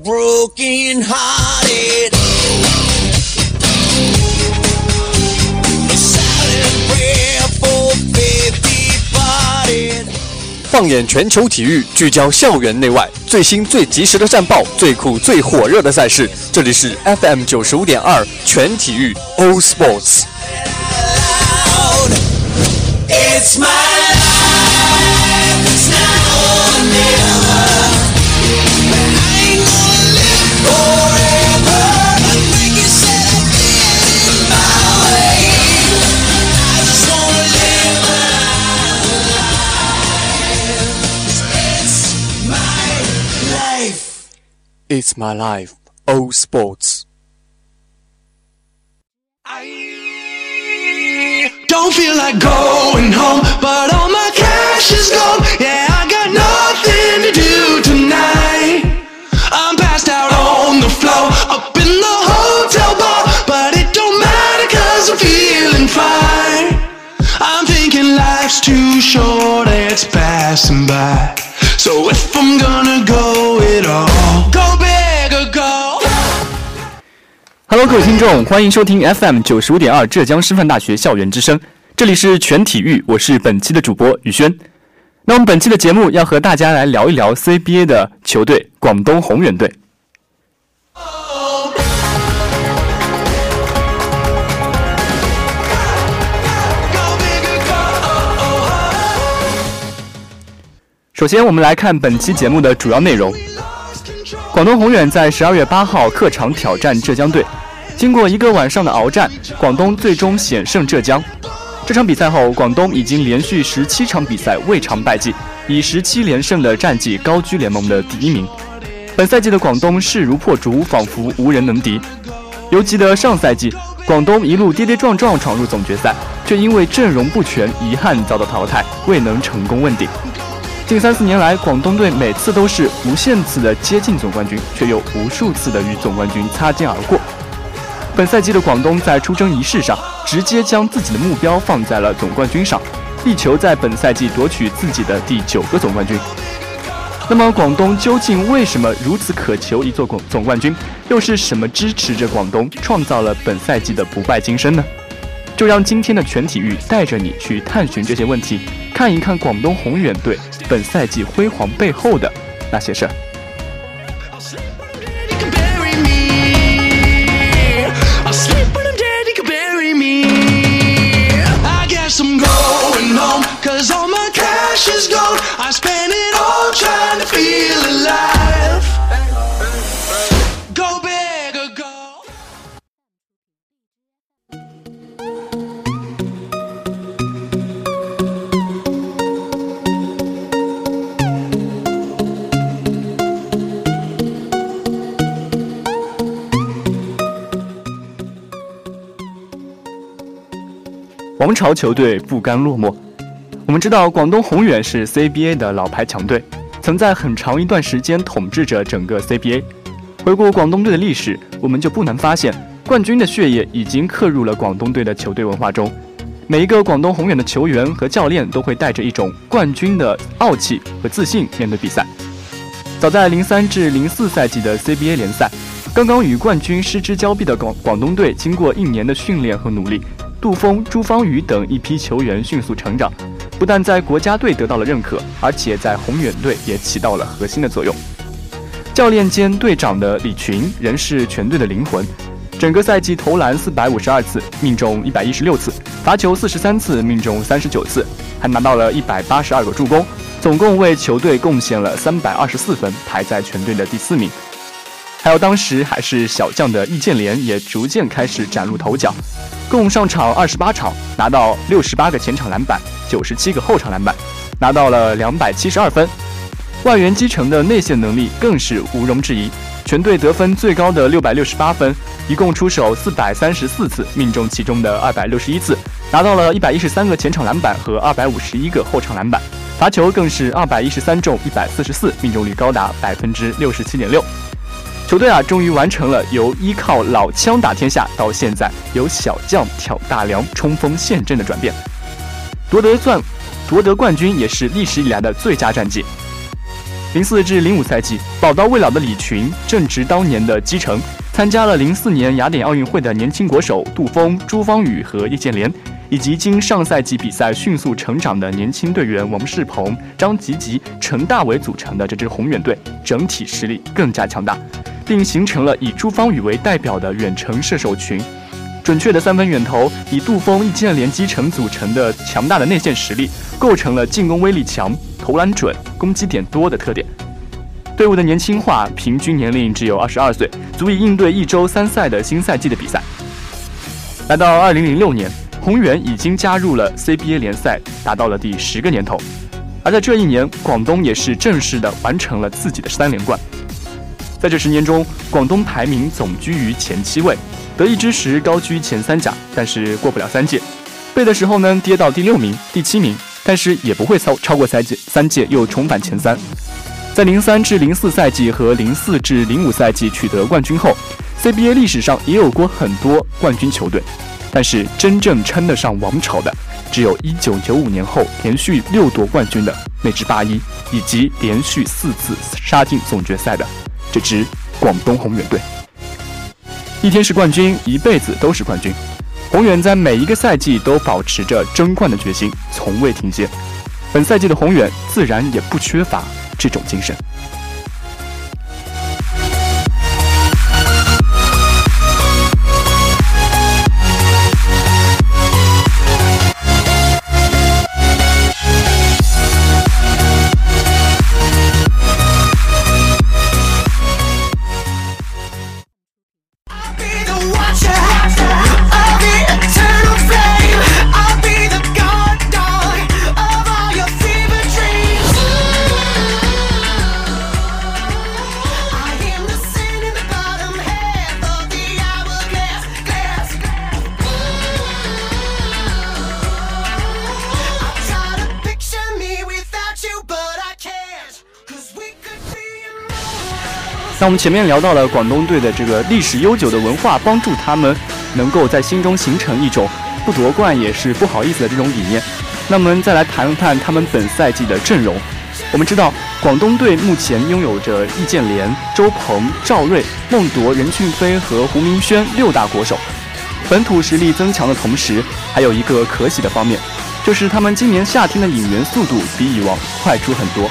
broken hearted. A silent prayer for faith departed. 放眼全球体育，聚焦校园内外，最新最及时的战报，最酷最火热的赛事，这里是 FM 九十五点二全体育 All Sports。 Loud. It's my life. It's It's my life, All Sports。I Don't feel like going home, but all my cash is gone. Yeah, I got nothing to do tonight. I'm passed out on the floor, up in the hotel bar, but it don't matter cause I'm feeling fine. I'm thinking life's too short, it's passing by. So if I'm gonna go it all, go Hello，各位听众，欢迎收听 FM 九十五点二浙江师范大学校园之声，这里是全体育，我是本期的主播宇轩。那我们本期的节目要和大家来聊一聊 CBA 的球队广东宏远队。首先，我们来看本期节目的主要内容。广东宏远在十二月八号客场挑战浙江队，经过一个晚上的鏖战，广东最终险胜浙江。这场比赛后，广东已经连续十七场比赛未尝败绩，以十七连胜的战绩高居联盟的第一名。本赛季的广东势如破竹，仿佛无人能敌。犹记得上赛季，广东一路跌跌撞撞闯入总决赛，却因为阵容不全，遗憾遭到淘汰，未能成功问鼎。近三四年来，广东队每次都是无限次的接近总冠军，却又无数次的与总冠军擦肩而过。本赛季的广东在出征仪式上，直接将自己的目标放在了总冠军上，力求在本赛季夺取自己的第九个总冠军。那么，广东究竟为什么如此渴求一座总总冠军？又是什么支持着广东创造了本赛季的不败金身呢？就让今天的全体育带着你去探寻这些问题，看一看广东宏远队本赛季辉煌背后的那些事儿。Cause all my cash is gone. I spent it all trying to feel alive. Go big or go. 王朝球队不甘落寞。我们知道，广东宏远是 CBA 的老牌强队，曾在很长一段时间统治着整个 CBA。回顾广东队的历史，我们就不难发现，冠军的血液已经刻入了广东队的球队文化中。每一个广东宏远的球员和教练都会带着一种冠军的傲气和自信面对比赛。早在零三至零四赛季的 CBA 联赛，刚刚与冠军失之交臂的广广东队，经过一年的训练和努力，杜峰、朱芳雨等一批球员迅速成长，不但在国家队得到了认可，而且在宏远队也起到了核心的作用。教练兼队长的李群仍是全队的灵魂，整个赛季投篮四百五十二次，命中一百一十六次，罚球四十三次，命中三十九次，还拿到了一百八十二个助攻，总共为球队贡献了三百二十四分，排在全队的第四名。还有当时还是小将的易建联也逐渐开始崭露头角，共上场二十八场，拿到六十八个前场篮板，九十七个后场篮板，拿到了两百七十二分。外援基城的内线能力更是毋庸置疑，全队得分最高的六百六十八分，一共出手四百三十四次，命中其中的二百六十一次，拿到了一百一十三个前场篮板和二百五十一个后场篮板，罚球更是二百一十三中一百四十四，命中率高达百分之六十七点六。球队啊，终于完成了由依靠老枪打天下到现在由小将挑大梁、冲锋陷阵的转变，夺得钻夺得冠军也是历史以来的最佳战绩。零四至零五赛季，宝刀未老的李群正值当年的基层，参加了零四年雅典奥运会的年轻国手杜峰、朱芳雨和易建联，以及经上赛季比赛迅速成长的年轻队员王仕鹏、张吉吉、陈大伟组成的这支宏远队，整体实力更加强大，并形成了以朱芳雨为代表的远程射手群。准确的三分远投，以杜峰、易建联基成组成的强大的内线实力，构成了进攻威力强。投篮准、攻击点多的特点，队伍的年轻化，平均年龄只有二十二岁，足以应对一周三赛的新赛季的比赛。来到二零零六年，宏远已经加入了 CBA 联赛，达到了第十个年头。而在这一年，广东也是正式的完成了自己的三连冠。在这十年中，广东排名总居于前七位，得意之时高居前三甲，但是过不了三届，背的时候呢跌到第六名、第七名。但是也不会超超过三届，三届又重返前三。在零三至零四赛季和零四至零五赛季取得冠军后，CBA 历史上也有过很多冠军球队，但是真正称得上王朝的，只有一九九五年后连续六夺冠军的那支八一，以及连续四次杀进总决赛的这支广东宏远队。一天是冠军，一辈子都是冠军。宏远在每一个赛季都保持着争冠的决心，从未停歇。本赛季的宏远自然也不缺乏这种精神。那我们前面聊到了广东队的这个历史悠久的文化，帮助他们能够在心中形成一种不夺冠也是不好意思的这种理念。那我们再来谈谈他们本赛季的阵容。我们知道，广东队目前拥有着易建联、周鹏、赵睿、孟铎、任骏飞和胡明轩六大国手，本土实力增强的同时，还有一个可喜的方面，就是他们今年夏天的引援速度比以往快出很多。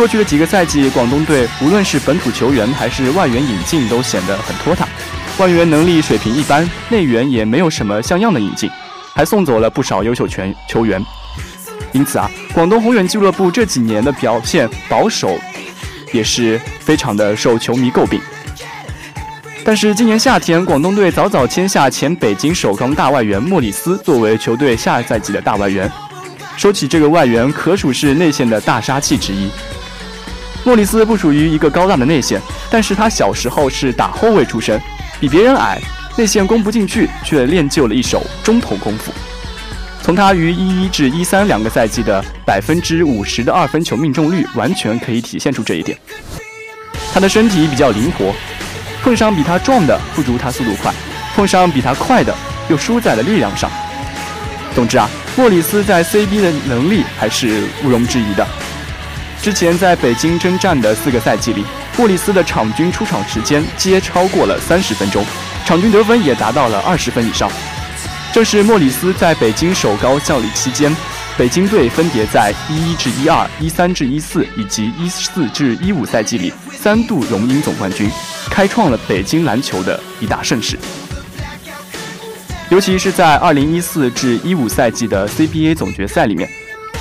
过去的几个赛季，广东队无论是本土球员还是外援引进都显得很拖沓，外援能力水平一般，内援也没有什么像样的引进，还送走了不少优秀全球员。因此啊，广东宏远俱乐部这几年的表现保守，也是非常的受球迷诟病。但是今年夏天，广东队早早签下前北京首钢大外援莫里斯作为球队下赛季的大外援，说起这个外援，可属是内线的大杀器之一。莫里斯不属于一个高大的内线，但是他小时候是打后卫出身，比别人矮，内线攻不进去，却练就了一手中投功夫。从他于一一至一三两个赛季的百分之五十的二分球命中率，完全可以体现出这一点。他的身体比较灵活，碰上比他壮的不如他速度快，碰上比他快的又输在了力量上。总之啊，莫里斯在 CB 的能力还是毋庸置疑的。之前在北京征战的四个赛季里，莫里斯的场均出场时间皆超过了三十分钟，场均得分也达到了二十分以上。正是莫里斯在北京首高效力期间，北京队分别在一一至一二、一三至一四以及一四至一五赛季里三度荣膺总冠军，开创了北京篮球的一大盛世。尤其是在二零一四至一五赛季的 CBA 总决赛里面。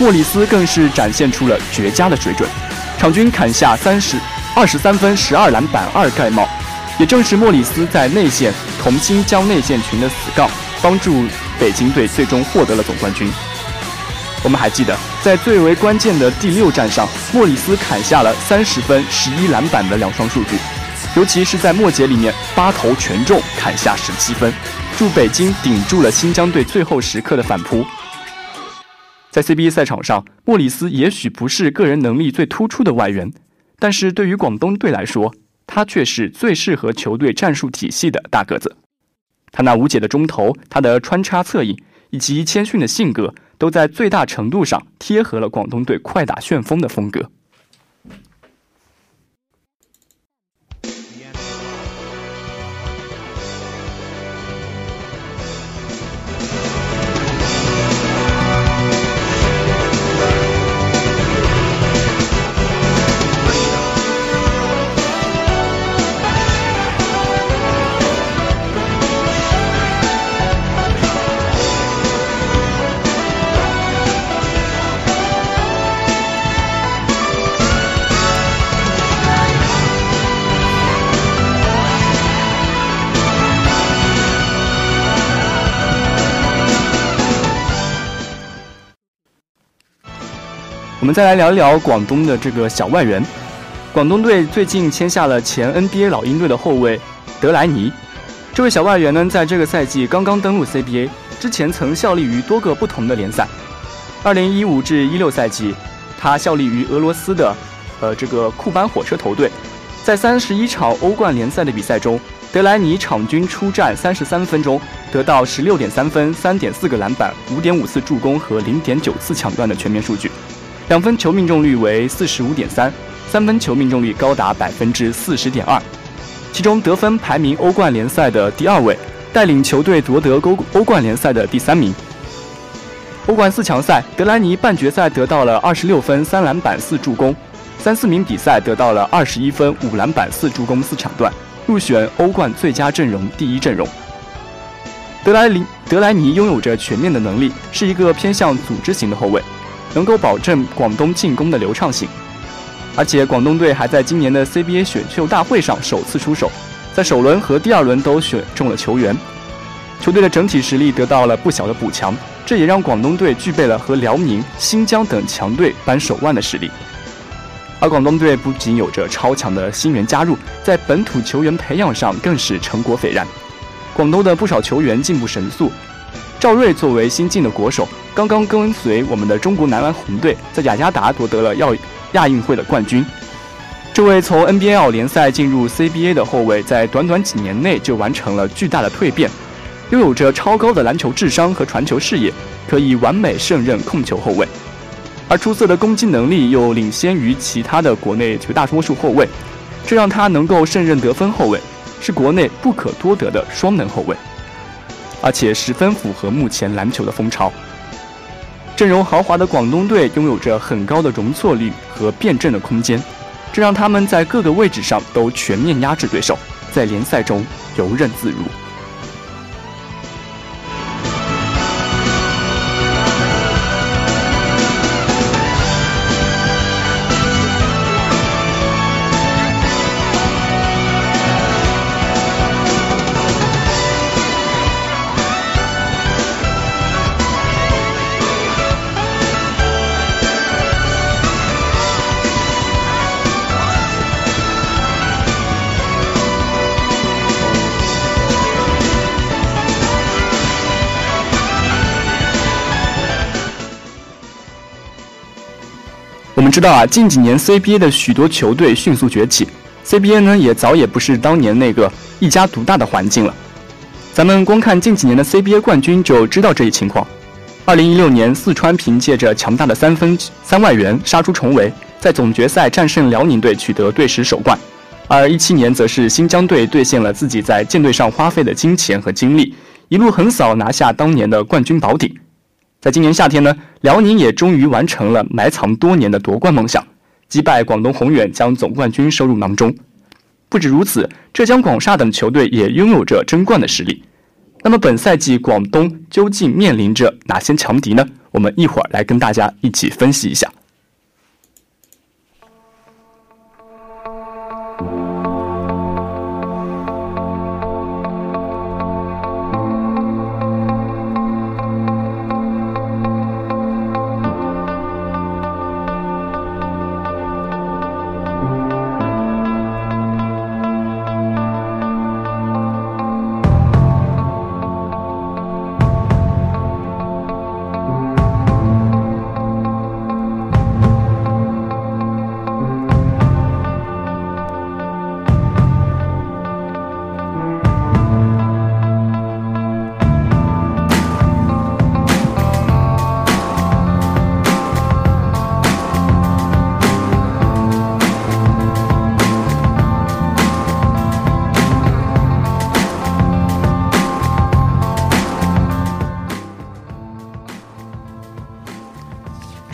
莫里斯更是展现出了绝佳的水准，场均砍下三十二十三分、十二篮板、二盖帽。也正是莫里斯在内线同心将内线群的死杠，帮助北京队最终获得了总冠军。我们还记得，在最为关键的第六战上，莫里斯砍下了三十分、十一篮板的两双数据，尤其是在末节里面八投全中，砍下十七分，助北京顶住了新疆队最后时刻的反扑。在 CBA 赛场上，莫里斯也许不是个人能力最突出的外援，但是对于广东队来说，他却是最适合球队战术体系的大个子。他那无解的中投，他的穿插策应，以及谦逊的性格，都在最大程度上贴合了广东队快打旋风的风格。我们再来聊一聊广东的这个小外援。广东队最近签下了前 NBA 老鹰队的后卫德莱尼。这位小外援呢，在这个赛季刚刚登陆 CBA，之前曾效力于多个不同的联赛。2015至16赛季，他效力于俄罗斯的，呃，这个库班火车头队。在31场欧冠联赛的比赛中，德莱尼场均出战33分钟，得到16.3分、3.4个篮板、5.5次助攻和0.9次抢断的全面数据。两分球命中率为45.3，三三分球命中率高达百分之40.2。其中得分排名欧冠联赛的第二位，带领球队夺得欧欧冠联赛的第三名。欧冠四强赛，德莱尼半决赛得到了二十六分、三篮板、四助攻；三四名比赛得到了二十一分、五篮板、四助攻、四抢断，入选欧冠最佳阵容第一阵容。德莱尼德莱尼拥有着全面的能力，是一个偏向组织型的后卫，能够保证广东进攻的流畅性。而且广东队还在今年的 CBA 选秀大会上首次出手，在首轮和第二轮都选中了球员，球队的整体实力得到了不小的补强，这也让广东队具备了和辽宁、新疆等强队扳手腕的实力。而广东队不仅有着超强的新援加入，在本土球员培养上更是成果斐然。广东的不少球员进步神速，赵睿作为新晋的国手，刚刚跟随我们的中国男篮红队在雅加达夺得了要。亚运会的冠军，这位从 NBL 联赛进入 CBA 的后卫，在短短几年内就完成了巨大的蜕变，拥有着超高的篮球智商和传球视野，可以完美胜任控球后卫，而出色的攻击能力又领先于其他的国内绝大多数后卫，这让他能够胜任得分后卫，是国内不可多得的双能后卫，而且十分符合目前篮球的风潮。阵容豪华的广东队拥有着很高的容错率和辩证的空间，这让他们在各个位置上都全面压制对手，在联赛中游刃自如。知道啊，近几年 CBA 的许多球队迅速崛起，CBA 呢也早也不是当年那个一家独大的环境了。咱们光看近几年的 CBA 冠军就知道这一情况。二零一六年，四川凭借着强大的三分三外援杀出重围，在总决赛战胜辽宁队取得队史首冠；而一七年则是新疆队兑现了自己在舰队上花费的金钱和精力，一路横扫拿下当年的冠军宝鼎。在今年夏天呢，辽宁也终于完成了埋藏多年的夺冠梦想，击败广东宏远，将总冠军收入囊中。不止如此，浙江广厦等球队也拥有着争冠的实力。那么本赛季广东究竟面临着哪些强敌呢？我们一会儿来跟大家一起分析一下。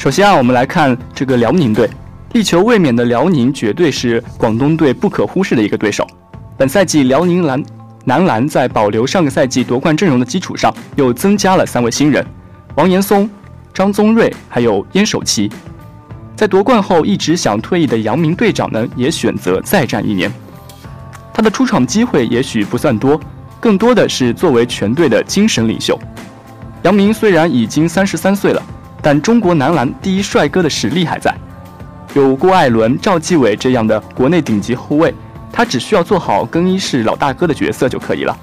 首先啊，我们来看这个辽宁队，力求卫冕的辽宁绝对是广东队不可忽视的一个对手。本赛季，辽宁篮男篮在保留上个赛季夺冠阵容的基础上，又增加了三位新人：王岩松、张宗瑞，还有燕守琪。在夺冠后一直想退役的杨明队长呢，也选择再战一年。他的出场机会也许不算多，更多的是作为全队的精神领袖。杨明虽然已经三十三岁了。但中国男篮第一帅哥的实力还在，有郭艾伦、赵继伟这样的国内顶级后卫，他只需要做好更衣室老大哥的角色就可以了。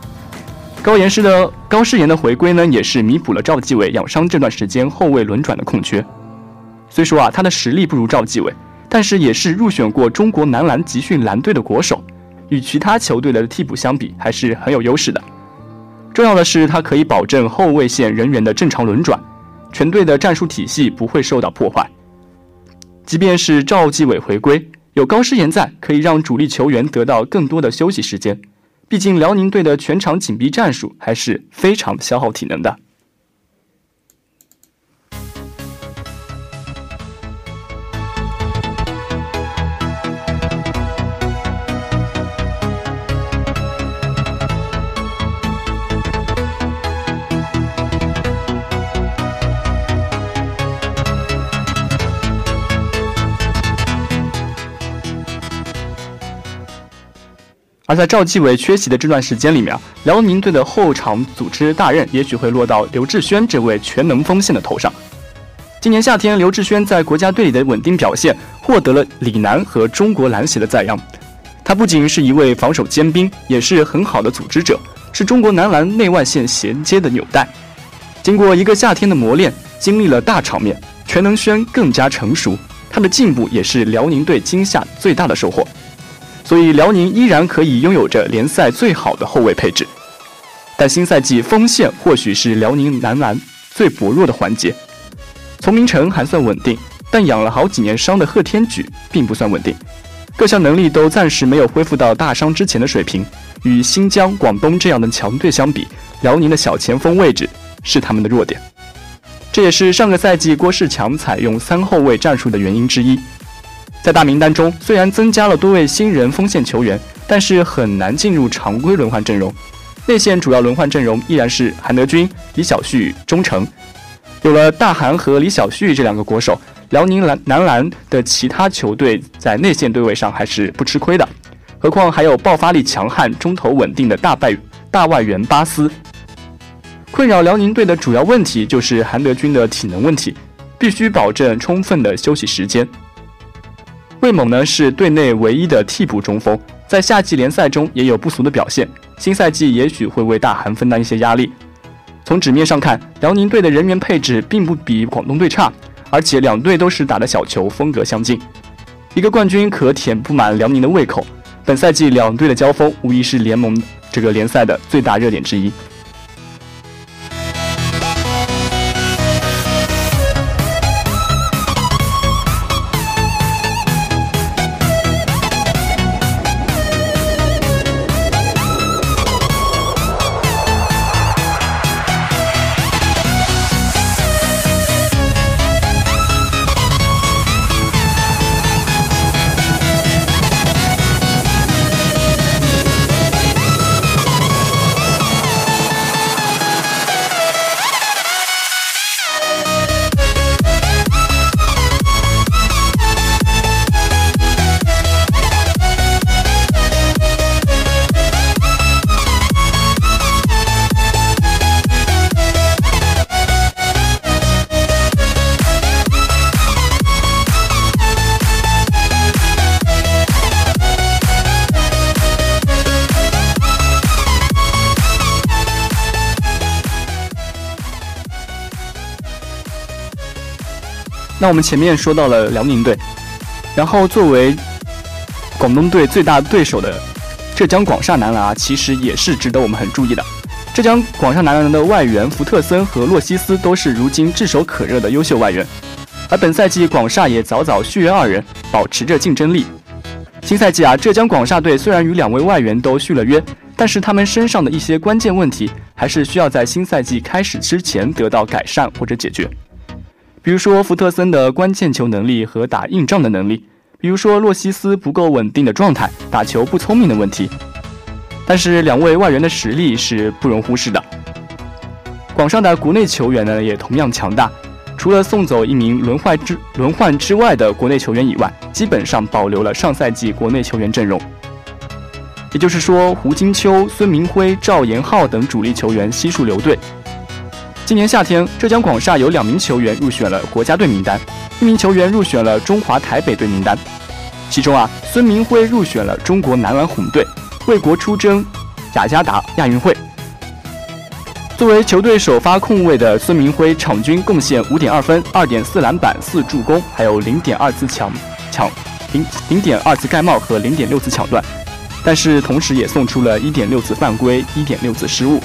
高岩师的高诗岩的回归呢，也是弥补了赵继伟养伤这段时间后卫轮转的空缺。虽说啊，他的实力不如赵继伟，但是也是入选过中国男篮集训蓝队的国手，与其他球队的替补相比，还是很有优势的。重要的是，他可以保证后卫线人员的正常轮转。全队的战术体系不会受到破坏。即便是赵继伟回归，有高诗岩在，可以让主力球员得到更多的休息时间。毕竟辽宁队的全场紧逼战术还是非常消耗体能的。而在赵继伟缺席的这段时间里面，辽宁队的后场组织大任也许会落到刘志轩这位全能锋线的头上。今年夏天，刘志轩在国家队里的稳定表现，获得了李楠和中国篮协的赞扬。他不仅是一位防守尖兵，也是很好的组织者，是中国男篮内外线衔接的纽带。经过一个夏天的磨练，经历了大场面，全能轩更加成熟，他的进步也是辽宁队今夏最大的收获。所以辽宁依然可以拥有着联赛最好的后卫配置，但新赛季锋线或许是辽宁男篮最薄弱的环节。丛明成还算稳定，但养了好几年伤的贺天举并不算稳定，各项能力都暂时没有恢复到大伤之前的水平。与新疆、广东这样的强队相比，辽宁的小前锋位置是他们的弱点，这也是上个赛季郭士强采用三后卫战术的原因之一。在大名单中，虽然增加了多位新人锋线球员，但是很难进入常规轮换阵容。内线主要轮换阵容依然是韩德君、李晓旭、钟诚。有了大韩和李晓旭这两个国手，辽宁篮男篮的其他球队在内线对位上还是不吃亏的。何况还有爆发力强悍、中投稳定的大外大外援巴斯。困扰辽宁队的主要问题就是韩德君的体能问题，必须保证充分的休息时间。魏猛呢是队内唯一的替补中锋，在夏季联赛中也有不俗的表现。新赛季也许会为大韩分担一些压力。从纸面上看，辽宁队的人员配置并不比广东队差，而且两队都是打的小球，风格相近。一个冠军可填不满辽宁的胃口。本赛季两队的交锋无疑是联盟这个联赛的最大热点之一。那我们前面说到了辽宁队，然后作为广东队最大对手的浙江广厦男篮啊，其实也是值得我们很注意的。浙江广厦男篮的外援福特森和洛西斯都是如今炙手可热的优秀外援，而本赛季广厦也早早续约二人，保持着竞争力。新赛季啊，浙江广厦队虽然与两位外援都续了约，但是他们身上的一些关键问题还是需要在新赛季开始之前得到改善或者解决。比如说福特森的关键球能力和打硬仗的能力，比如说洛西斯不够稳定的状态、打球不聪明的问题。但是两位外援的实力是不容忽视的。广上的国内球员呢也同样强大，除了送走一名轮换之轮换之外的国内球员以外，基本上保留了上赛季国内球员阵容。也就是说，胡金秋、孙铭徽、赵延浩等主力球员悉数留队。今年夏天，浙江广厦有两名球员入选了国家队名单，一名球员入选了中华台北队名单。其中啊，孙铭徽入选了中国男篮红队，为国出征雅加达亚运会。作为球队首发控卫的孙铭徽，场均贡献五点二分、二点四篮板、四助攻，还有零点二次抢抢零零点二次盖帽和零点六次抢断，但是同时也送出了一点六次犯规、一点六次失误。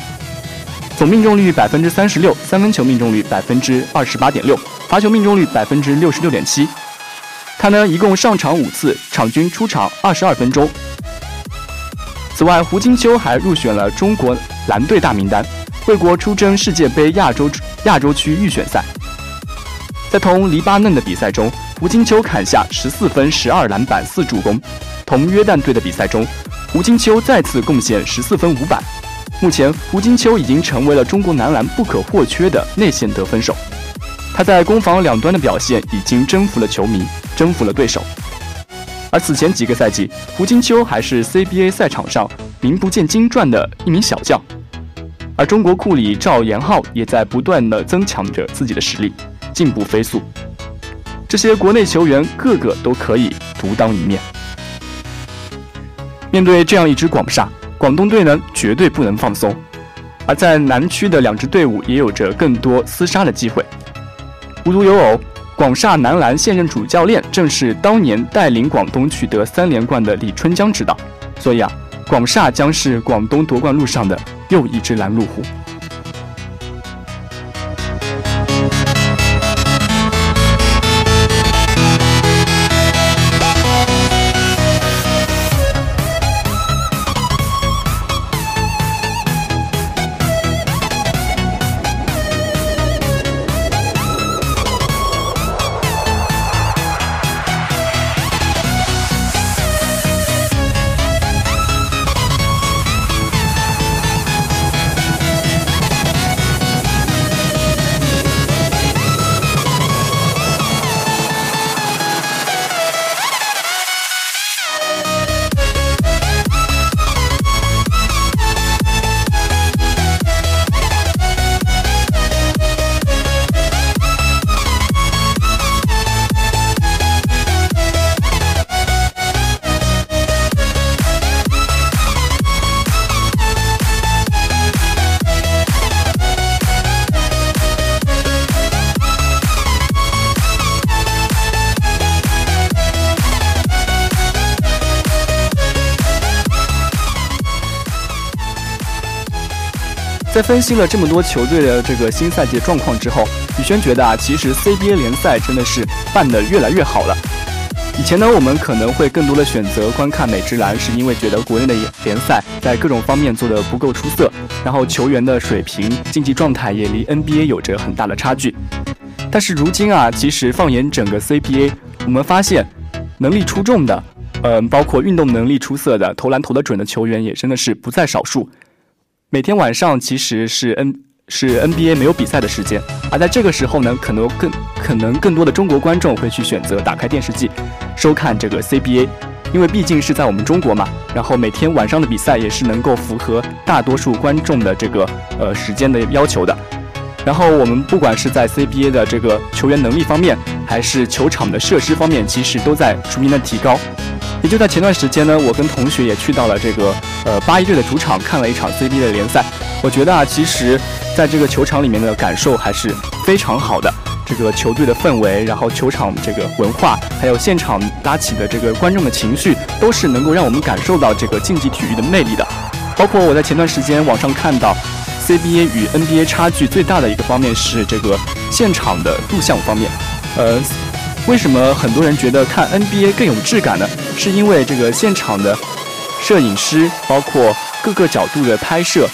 总命中率百分之三十六，三分球命中率百分之二十八点六，罚球命中率百分之六十六点七。他呢，一共上场五次，场均出场二十二分钟。此外，胡金秋还入选了中国蓝队大名单，为国出征世界杯亚洲亚洲区预选赛。在同黎巴嫩的比赛中，胡金秋砍下十四分、十二篮板、四助攻。同约旦队的比赛中，胡金秋再次贡献十四分、五板。目前，胡金秋已经成为了中国男篮不可或缺的内线得分手。他在攻防两端的表现已经征服了球迷，征服了对手。而此前几个赛季，胡金秋还是 CBA 赛场上名不见经传的一名小将。而中国库里赵岩浩也在不断的增强着自己的实力，进步飞速。这些国内球员个个都可以独当一面。面对这样一支广厦。广东队呢，绝对不能放松。而在南区的两支队伍也有着更多厮杀的机会。无独有偶，广厦男篮现任主教练正是当年带领广东取得三连冠的李春江指导，所以啊，广厦将是广东夺冠路上的又一只拦路虎。在分析了这么多球队的这个新赛季状况之后，宇轩觉得啊，其实 CBA 联赛真的是办得越来越好了。以前呢，我们可能会更多的选择观看美职篮，是因为觉得国内的联赛在各种方面做得不够出色，然后球员的水平、竞技状态也离 NBA 有着很大的差距。但是如今啊，其实放眼整个 CBA，我们发现能力出众的，嗯，包括运动能力出色的、投篮投得准的球员也真的是不在少数。每天晚上其实是 N 是 NBA 没有比赛的时间，而在这个时候呢，可能更可能更多的中国观众会去选择打开电视机，收看这个 CBA，因为毕竟是在我们中国嘛。然后每天晚上的比赛也是能够符合大多数观众的这个呃时间的要求的。然后我们不管是在 CBA 的这个球员能力方面，还是球场的设施方面，其实都在逐年的提高。也就在前段时间呢，我跟同学也去到了这个呃八一队的主场看了一场 CBA 的联赛。我觉得啊，其实在这个球场里面的感受还是非常好的。这个球队的氛围，然后球场这个文化，还有现场搭起的这个观众的情绪，都是能够让我们感受到这个竞技体育的魅力的。包括我在前段时间网上看到，CBA 与 NBA 差距最大的一个方面是这个现场的录像方面，呃。为什么很多人觉得看 NBA 更有质感呢？是因为这个现场的摄影师，包括各个角度的拍摄，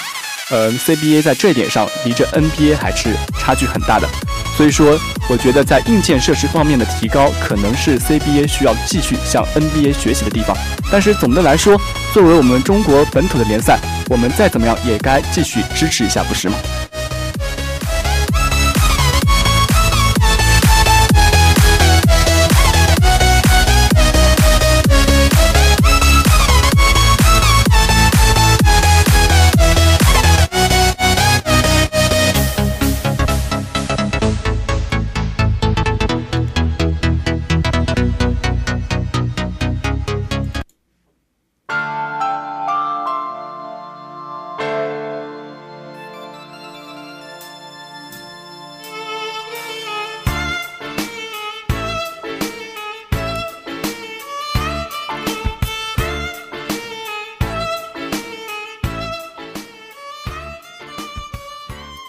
呃，CBA 在这一点上离着 NBA 还是差距很大的。所以说，我觉得在硬件设施方面的提高，可能是 CBA 需要继续向 NBA 学习的地方。但是总的来说，作为我们中国本土的联赛，我们再怎么样也该继续支持一下，不是吗？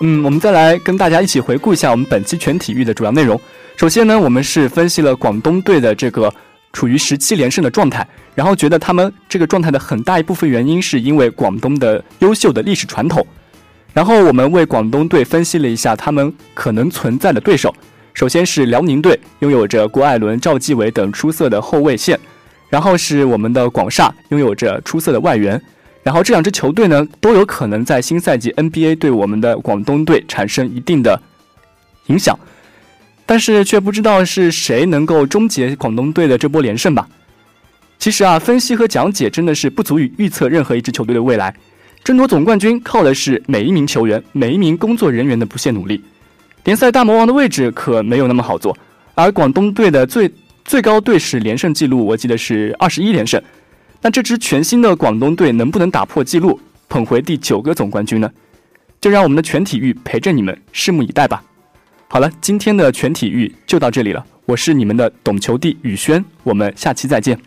嗯，我们再来跟大家一起回顾一下我们本期全体育的主要内容。首先呢，我们是分析了广东队的这个处于十七连胜的状态，然后觉得他们这个状态的很大一部分原因是因为广东的优秀的历史传统。然后我们为广东队分析了一下他们可能存在的对手。首先是辽宁队，拥有着郭艾伦、赵继伟等出色的后卫线；然后是我们的广厦，拥有着出色的外援。然后这两支球队呢，都有可能在新赛季 NBA 对我们的广东队产生一定的影响，但是却不知道是谁能够终结广东队的这波连胜吧。其实啊，分析和讲解真的是不足以预测任何一支球队的未来。争夺总冠军靠的是每一名球员、每一名工作人员的不懈努力。联赛大魔王的位置可没有那么好做，而广东队的最最高队史连胜记录，我记得是二十一连胜。那这支全新的广东队能不能打破纪录，捧回第九个总冠军呢？就让我们的全体育陪着你们拭目以待吧。好了，今天的全体育就到这里了，我是你们的懂球帝宇轩，我们下期再见。